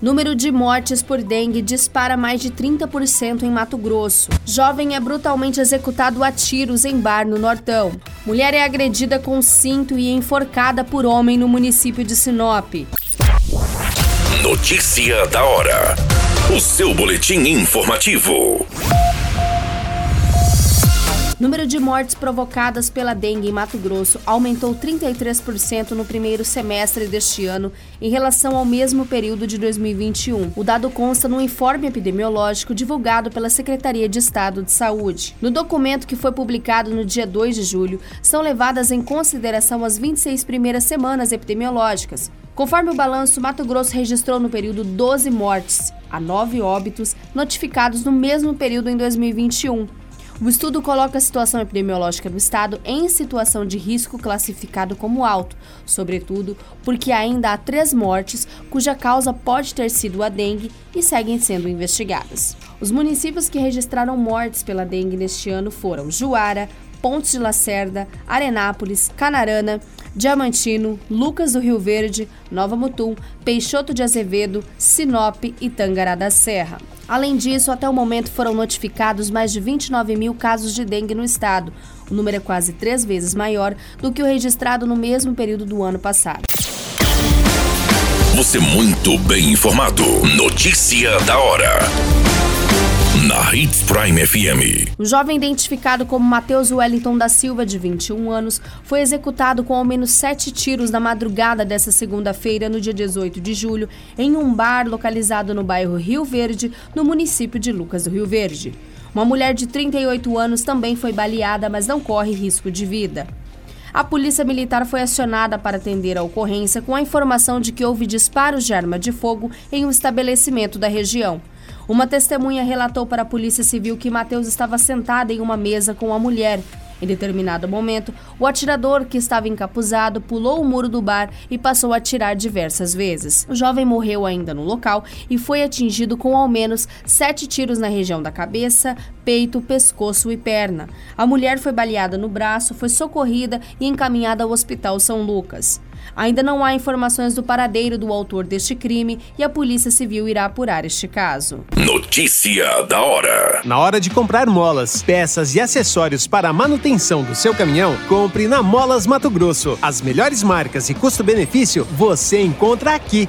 Número de mortes por dengue dispara mais de 30% em Mato Grosso. Jovem é brutalmente executado a tiros em bar no Nortão. Mulher é agredida com cinto e enforcada por homem no município de Sinop. Notícia da hora. O seu boletim informativo. Número de mortes provocadas pela dengue em Mato Grosso aumentou 33% no primeiro semestre deste ano em relação ao mesmo período de 2021. O dado consta no informe epidemiológico divulgado pela Secretaria de Estado de Saúde. No documento que foi publicado no dia 2 de julho, são levadas em consideração as 26 primeiras semanas epidemiológicas. Conforme o balanço, Mato Grosso registrou no período 12 mortes, a 9 óbitos notificados no mesmo período em 2021. O estudo coloca a situação epidemiológica do estado em situação de risco classificado como alto, sobretudo porque ainda há três mortes cuja causa pode ter sido a dengue e seguem sendo investigadas. Os municípios que registraram mortes pela dengue neste ano foram Juara, Pontes de Lacerda, Arenápolis, Canarana, Diamantino, Lucas do Rio Verde, Nova Mutum, Peixoto de Azevedo, Sinop e Tangará da Serra. Além disso, até o momento foram notificados mais de 29 mil casos de dengue no estado. O número é quase três vezes maior do que o registrado no mesmo período do ano passado. Você muito bem informado. Notícia da hora na Hits Prime FM. O jovem identificado como Matheus Wellington da Silva, de 21 anos, foi executado com ao menos sete tiros na madrugada dessa segunda-feira, no dia 18 de julho, em um bar localizado no bairro Rio Verde, no município de Lucas do Rio Verde. Uma mulher de 38 anos também foi baleada, mas não corre risco de vida. A polícia militar foi acionada para atender a ocorrência com a informação de que houve disparos de arma de fogo em um estabelecimento da região. Uma testemunha relatou para a Polícia Civil que Mateus estava sentado em uma mesa com a mulher. Em determinado momento, o atirador, que estava encapuzado, pulou o muro do bar e passou a atirar diversas vezes. O jovem morreu ainda no local e foi atingido com ao menos sete tiros na região da cabeça, peito, pescoço e perna. A mulher foi baleada no braço, foi socorrida e encaminhada ao Hospital São Lucas. Ainda não há informações do paradeiro do autor deste crime e a Polícia Civil irá apurar este caso. Notícia da hora: Na hora de comprar molas, peças e acessórios para a manutenção do seu caminhão, compre na Molas Mato Grosso. As melhores marcas e custo-benefício você encontra aqui.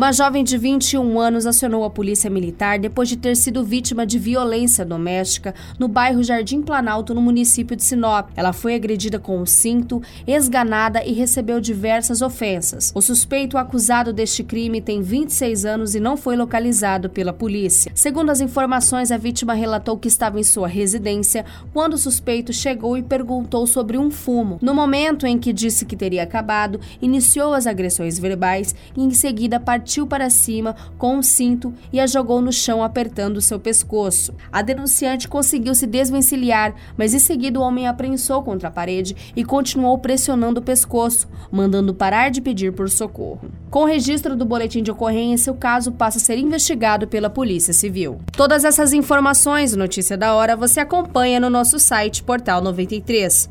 Uma jovem de 21 anos acionou a polícia militar depois de ter sido vítima de violência doméstica no bairro Jardim Planalto, no município de Sinop. Ela foi agredida com um cinto, esganada e recebeu diversas ofensas. O suspeito acusado deste crime tem 26 anos e não foi localizado pela polícia. Segundo as informações, a vítima relatou que estava em sua residência quando o suspeito chegou e perguntou sobre um fumo. No momento em que disse que teria acabado, iniciou as agressões verbais e em seguida partiu partiu para cima com um cinto e a jogou no chão apertando seu pescoço. A denunciante conseguiu se desvencilhar, mas em seguida o homem a prensou contra a parede e continuou pressionando o pescoço, mandando parar de pedir por socorro. Com o registro do boletim de ocorrência, o caso passa a ser investigado pela Polícia Civil. Todas essas informações, notícia da hora, você acompanha no nosso site Portal 93.